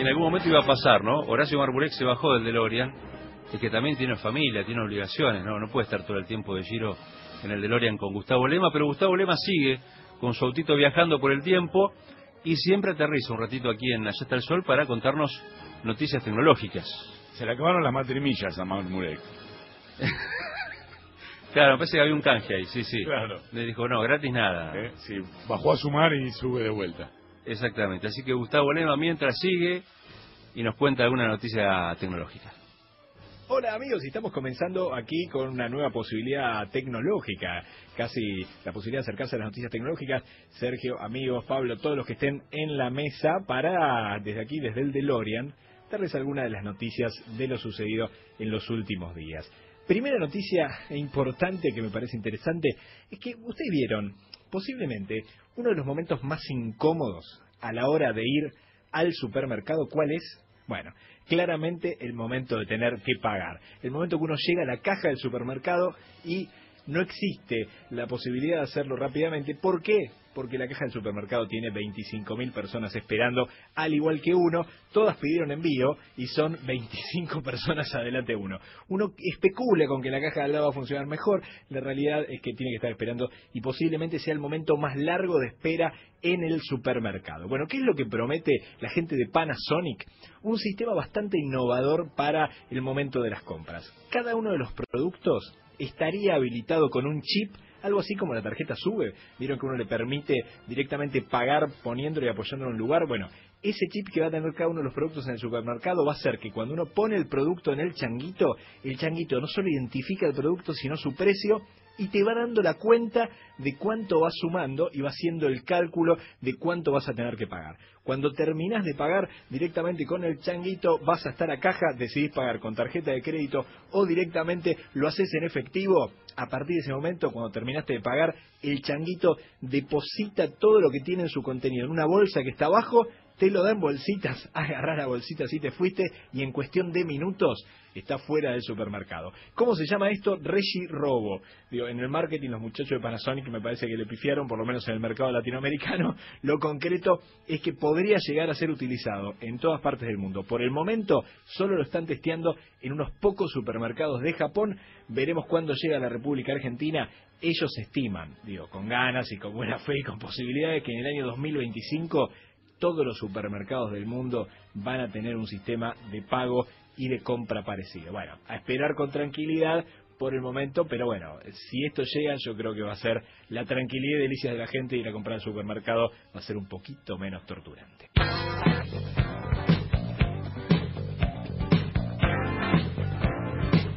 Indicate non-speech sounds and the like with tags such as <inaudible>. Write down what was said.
en algún momento iba a pasar, ¿no? Horacio Marburek se bajó del DeLorean, y que también tiene familia, tiene obligaciones, ¿no? No puede estar todo el tiempo de giro en el DeLorean con Gustavo Lema, pero Gustavo Lema sigue con su autito viajando por el tiempo y siempre aterriza un ratito aquí en Allá está el Sol para contarnos noticias tecnológicas. Se le acabaron las matrimillas a Marburek. <laughs> Claro, parece que había un canje ahí, sí, sí. Claro. Le dijo, no, gratis nada. Eh, Sí, bajó a sumar y sube de vuelta. Exactamente. Así que Gustavo Lema mientras sigue y nos cuenta alguna noticia tecnológica. Hola amigos, estamos comenzando aquí con una nueva posibilidad tecnológica, casi la posibilidad de acercarse a las noticias tecnológicas. Sergio, amigos, Pablo, todos los que estén en la mesa para, desde aquí, desde el DeLorean, darles alguna de las noticias de lo sucedido en los últimos días. Primera noticia importante que me parece interesante es que ustedes vieron posiblemente uno de los momentos más incómodos a la hora de ir al supermercado. ¿Cuál es? Bueno, claramente el momento de tener que pagar. El momento que uno llega a la caja del supermercado y no existe la posibilidad de hacerlo rápidamente. ¿Por qué? Porque la caja del supermercado tiene 25.000 personas esperando, al igual que uno. Todas pidieron envío y son 25 <laughs> personas adelante de uno. Uno especula con que la caja de al lado va a funcionar mejor. La realidad es que tiene que estar esperando y posiblemente sea el momento más largo de espera en el supermercado. Bueno, ¿qué es lo que promete la gente de Panasonic? Un sistema bastante innovador para el momento de las compras. Cada uno de los productos estaría habilitado con un chip, algo así como la tarjeta sube. Vieron que uno le permite directamente pagar poniéndolo y apoyándolo en un lugar. Bueno, ese chip que va a tener cada uno de los productos en el supermercado va a ser que cuando uno pone el producto en el changuito, el changuito no solo identifica el producto, sino su precio y te va dando la cuenta de cuánto vas sumando y va haciendo el cálculo de cuánto vas a tener que pagar. Cuando terminás de pagar directamente con el changuito, vas a estar a caja, decidís pagar con tarjeta de crédito o directamente lo haces en efectivo. A partir de ese momento, cuando terminaste de pagar, el changuito deposita todo lo que tiene en su contenido en una bolsa que está abajo te lo da en bolsitas, <laughs> agarrás la bolsita si te fuiste y en cuestión de minutos está fuera del supermercado. ¿Cómo se llama esto? Regi Robo. Digo, en el marketing los muchachos de Panasonic me parece que le pifiaron, por lo menos en el mercado latinoamericano. <laughs> Lo concreto es que podría llegar a ser utilizado en todas partes del mundo. Por el momento solo lo están testeando en unos pocos supermercados de Japón. Veremos cuándo llega a la República Argentina. Ellos estiman, digo, con ganas y con buena fe y con posibilidades que en el año 2025 todos los supermercados del mundo van a tener un sistema de pago y de compra parecido. Bueno, a esperar con tranquilidad por el momento, pero bueno, si esto llega, yo creo que va a ser la tranquilidad y delicias de la gente ir a comprar al supermercado, va a ser un poquito menos torturante.